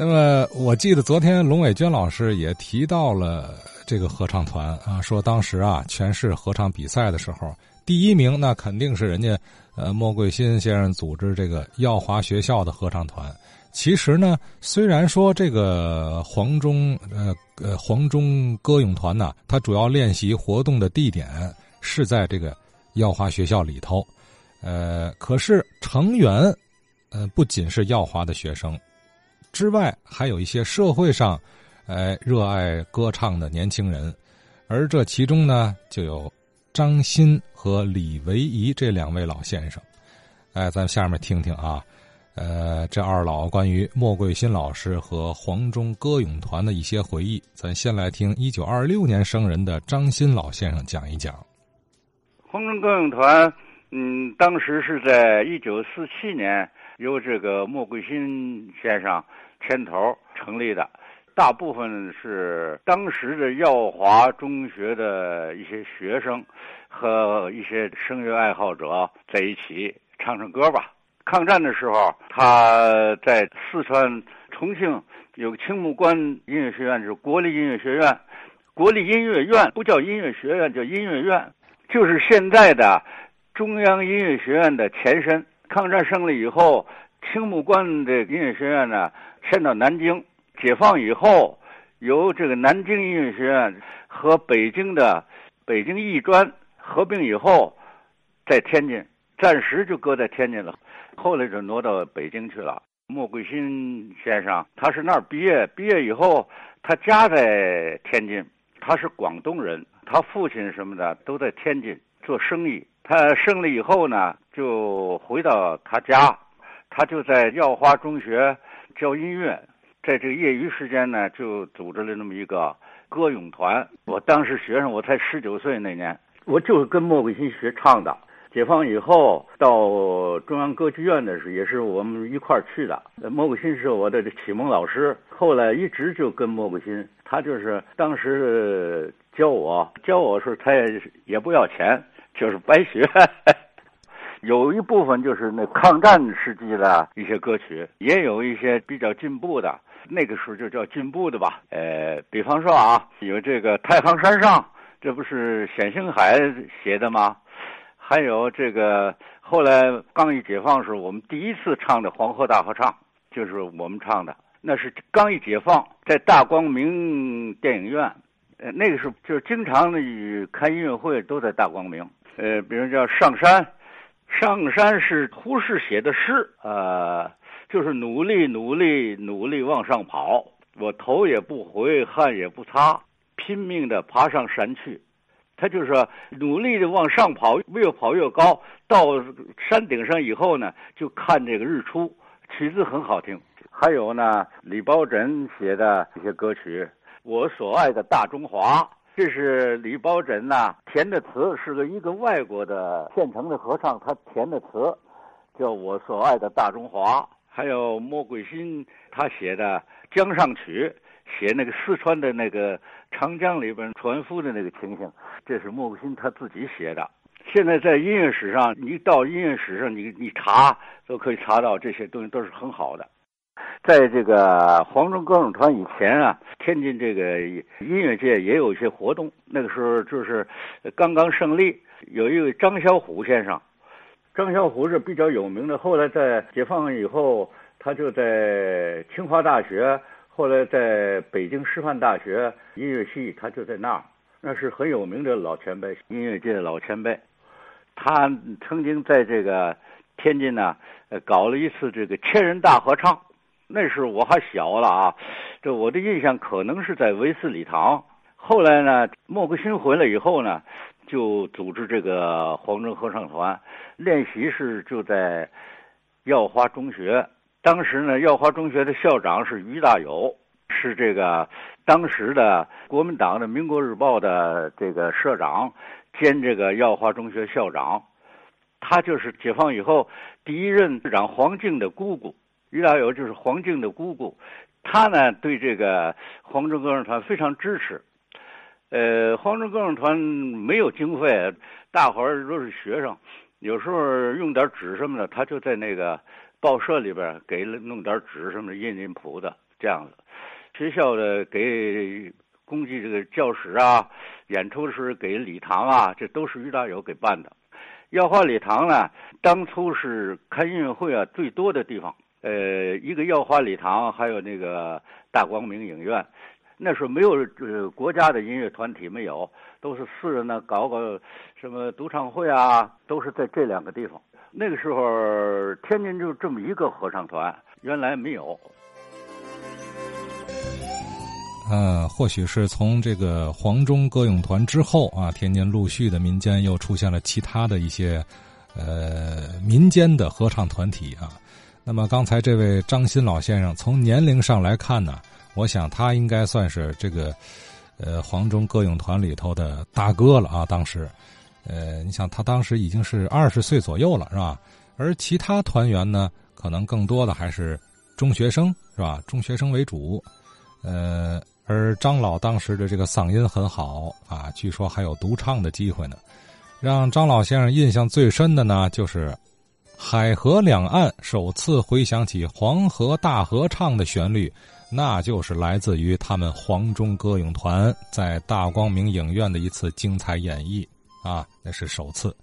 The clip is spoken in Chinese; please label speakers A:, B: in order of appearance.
A: 那么我记得昨天龙伟娟老师也提到了这个合唱团啊，说当时啊全市合唱比赛的时候，第一名那肯定是人家呃莫桂新先生组织这个耀华学校的合唱团。其实呢，虽然说这个黄忠呃呃黄忠歌咏团呢，它主要练习活动的地点是在这个耀华学校里头，呃，可是成员呃不仅是耀华的学生。之外，还有一些社会上，哎，热爱歌唱的年轻人，而这其中呢，就有张欣和李维仪这两位老先生。哎，咱下面听听啊，呃，这二老关于莫桂新老师和黄忠歌咏团的一些回忆。咱先来听一九二六年生人的张欣老先生讲一讲。
B: 黄忠歌咏团，嗯，当时是在一九四七年由这个莫桂新先生。牵头成立的，大部分是当时的耀华中学的一些学生和一些声乐爱好者在一起唱唱歌吧。抗战的时候，他在四川重庆有个青木关音乐学院，就是国立音乐学院，国立音乐院不叫音乐学院，叫音乐院，就是现在的中央音乐学院的前身。抗战胜利以后，青木关的音乐学院呢。迁到南京，解放以后，由这个南京音乐学院和北京的北京艺专合并以后，在天津暂时就搁在天津了，后来就挪到北京去了。莫桂新先生他是那儿毕业，毕业以后他家在天津，他是广东人，他父亲什么的都在天津做生意。他生了以后呢，就回到他家，他就在耀华中学。教音乐，在这个业余时间呢，就组织了那么一个歌咏团。我当时学生，我才十九岁那年，我就是跟莫桂新学唱的。解放以后到中央歌剧院的时候，也是我们一块儿去的。莫桂新是我的启蒙老师，后来一直就跟莫桂新，他就是当时教我，教我时候他也也不要钱，就是白学。有一部分就是那抗战时期的一些歌曲，也有一些比较进步的，那个时候就叫进步的吧。呃，比方说啊，有这个《太行山上》，这不是冼星海写的吗？还有这个后来刚一解放时候，我们第一次唱的《黄河大合唱》，就是我们唱的。那是刚一解放，在大光明电影院，呃，那个时候就经常的开音乐会都在大光明。呃，比如叫《上山》。上山是胡适写的诗，呃，就是努力努力努力往上跑，我头也不回，汗也不擦，拼命的爬上山去。他就是说，努力的往上跑，越跑越高，到山顶上以后呢，就看这个日出。曲子很好听。还有呢，李宝珍写的一些歌曲，《我所爱的大中华》。这是李宝珍呐填的词，是个一个外国的现成的合唱，他填的词，叫我所爱的大中华。还有莫桂新他写的《江上曲》，写那个四川的那个长江里边船夫的那个情形，这是莫桂新他自己写的。现在在音乐史上，你到音乐史上，你你查都可以查到这些东西都是很好的。在这个黄忠歌咏团以前啊，天津这个音乐界也有一些活动。那个时候就是刚刚胜利，有一位张小虎先生，张小虎是比较有名的。后来在解放以后，他就在清华大学，后来在北京师范大学音乐系，他就在那儿，那是很有名的老前辈，音乐界的老前辈。他曾经在这个天津呢，搞了一次这个千人大合唱。那时候我还小了啊，这我的印象可能是在维斯礼堂。后来呢，莫桂新回来以后呢，就组织这个黄征合唱团练习室就在耀华中学。当时呢，耀华中学的校长是于大友，是这个当时的国民党的《民国日报》的这个社长兼这个耀华中学校长。他就是解放以后第一任市长黄敬的姑姑。于大友就是黄静的姑姑，她呢对这个黄忠歌唱团非常支持。呃，黄忠歌唱团没有经费，大伙儿都是学生，有时候用点纸什么的，他就在那个报社里边给弄点纸什么的印印谱子，这样子。学校的给供给这个教室啊，演出时给礼堂啊，这都是于大友给办的。耀华礼堂呢，当初是开音乐会啊最多的地方。呃，一个耀华礼堂，还有那个大光明影院。那时候没有呃国家的音乐团体没有，都是私人的搞个什么独唱会啊，都是在这两个地方。那个时候天津就这么一个合唱团，原来没有。
A: 呃，或许是从这个黄忠歌咏团之后啊，天津陆续的民间又出现了其他的一些呃民间的合唱团体啊。那么刚才这位张新老先生，从年龄上来看呢？我想他应该算是这个，呃，黄忠歌咏团里头的大哥了啊。当时，呃，你想他当时已经是二十岁左右了，是吧？而其他团员呢，可能更多的还是中学生，是吧？中学生为主。呃，而张老当时的这个嗓音很好啊，据说还有独唱的机会呢。让张老先生印象最深的呢，就是海河两岸首次回响起黄河大合唱的旋律。那就是来自于他们黄忠歌咏团在大光明影院的一次精彩演绎啊，那是首次。